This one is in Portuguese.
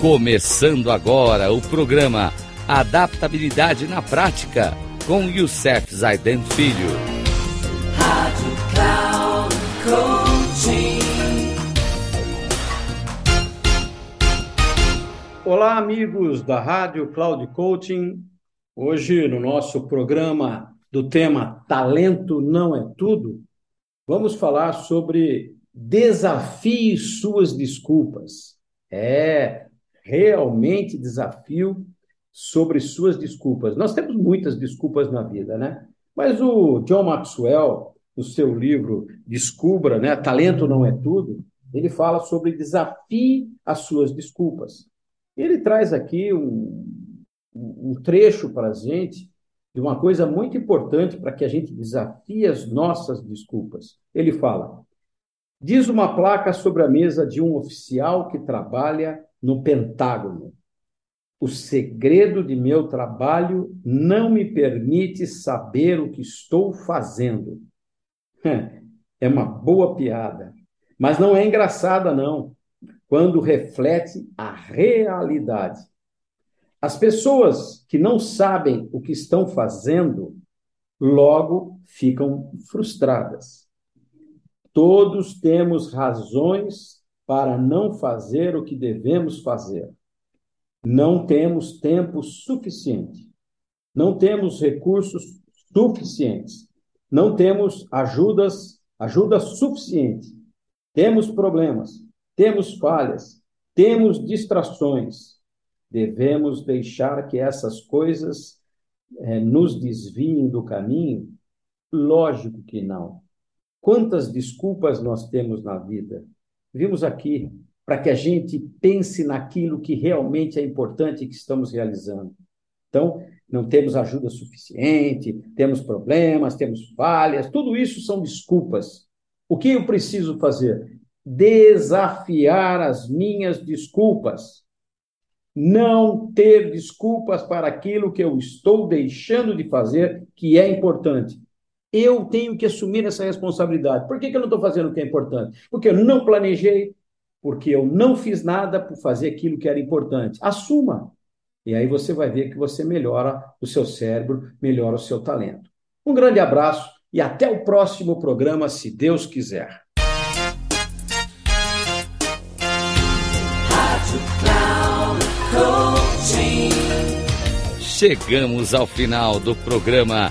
Começando agora o programa Adaptabilidade na Prática com Youssef Zaiden Filho. Rádio Cloud Coaching. Olá, amigos da Rádio Cloud Coaching. Hoje, no nosso programa do tema Talento não é tudo, vamos falar sobre desafie suas desculpas. É, realmente desafio sobre suas desculpas. Nós temos muitas desculpas na vida, né? Mas o John Maxwell, no seu livro Descubra, né, Talento não é tudo, ele fala sobre desafie as suas desculpas. Ele traz aqui um, um trecho para a gente de uma coisa muito importante para que a gente desafie as nossas desculpas. Ele fala: diz uma placa sobre a mesa de um oficial que trabalha no Pentágono. O segredo de meu trabalho não me permite saber o que estou fazendo. É uma boa piada, mas não é engraçada, não, quando reflete a realidade. As pessoas que não sabem o que estão fazendo, logo ficam frustradas. Todos temos razões para não fazer o que devemos fazer. Não temos tempo suficiente. Não temos recursos suficientes. Não temos ajudas, ajuda suficiente. Temos problemas, temos falhas, temos distrações. Devemos deixar que essas coisas é, nos desviem do caminho? Lógico que não. Quantas desculpas nós temos na vida? Vimos aqui para que a gente pense naquilo que realmente é importante que estamos realizando. Então, não temos ajuda suficiente, temos problemas, temos falhas, tudo isso são desculpas. O que eu preciso fazer? Desafiar as minhas desculpas. Não ter desculpas para aquilo que eu estou deixando de fazer, que é importante. Eu tenho que assumir essa responsabilidade. Por que, que eu não estou fazendo o que é importante? Porque eu não planejei, porque eu não fiz nada por fazer aquilo que era importante. Assuma. E aí você vai ver que você melhora o seu cérebro, melhora o seu talento. Um grande abraço e até o próximo programa, se Deus quiser. Chegamos ao final do programa